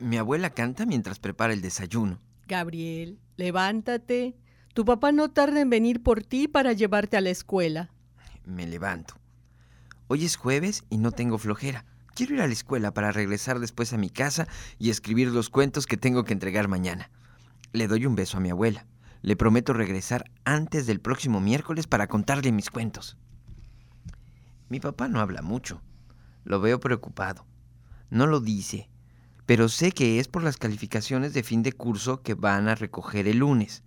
Mi abuela canta mientras prepara el desayuno. Gabriel, levántate. Tu papá no tarda en venir por ti para llevarte a la escuela. Me levanto. Hoy es jueves y no tengo flojera. Quiero ir a la escuela para regresar después a mi casa y escribir los cuentos que tengo que entregar mañana. Le doy un beso a mi abuela. Le prometo regresar antes del próximo miércoles para contarle mis cuentos. Mi papá no habla mucho. Lo veo preocupado. No lo dice, pero sé que es por las calificaciones de fin de curso que van a recoger el lunes.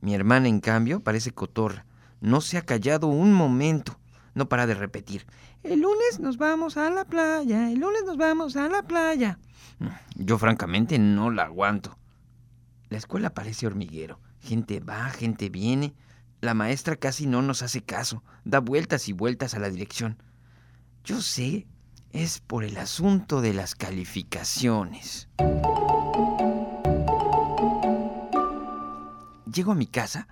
Mi hermana, en cambio, parece cotorra. No se ha callado un momento. No para de repetir. El lunes nos vamos a la playa, el lunes nos vamos a la playa. Yo francamente no la aguanto. La escuela parece hormiguero. Gente va, gente viene. La maestra casi no nos hace caso, da vueltas y vueltas a la dirección. Yo sé, es por el asunto de las calificaciones. Llego a mi casa,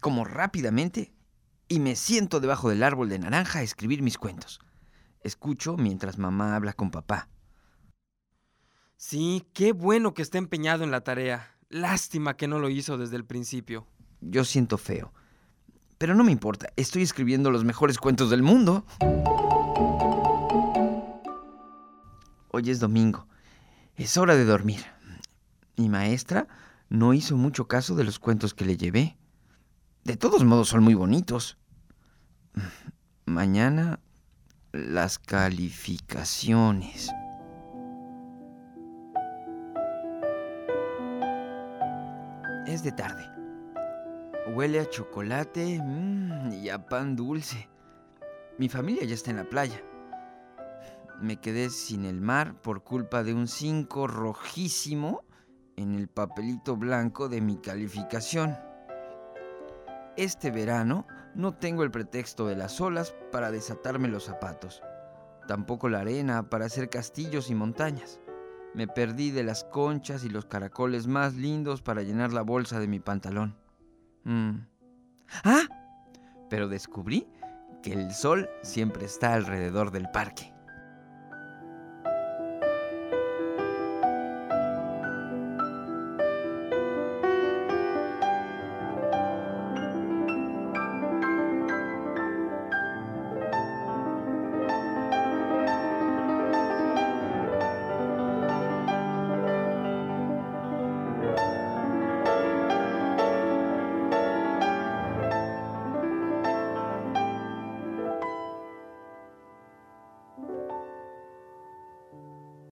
como rápidamente, y me siento debajo del árbol de naranja a escribir mis cuentos. Escucho mientras mamá habla con papá. Sí, qué bueno que esté empeñado en la tarea. Lástima que no lo hizo desde el principio. Yo siento feo. Pero no me importa, estoy escribiendo los mejores cuentos del mundo. Hoy es domingo. Es hora de dormir. Mi maestra no hizo mucho caso de los cuentos que le llevé. De todos modos son muy bonitos. Mañana las calificaciones. Es de tarde. Huele a chocolate mm, y a pan dulce. Mi familia ya está en la playa. Me quedé sin el mar por culpa de un 5 rojísimo en el papelito blanco de mi calificación. Este verano no tengo el pretexto de las olas para desatarme los zapatos, tampoco la arena para hacer castillos y montañas. Me perdí de las conchas y los caracoles más lindos para llenar la bolsa de mi pantalón. Mm. ¡Ah! Pero descubrí que el sol siempre está alrededor del parque.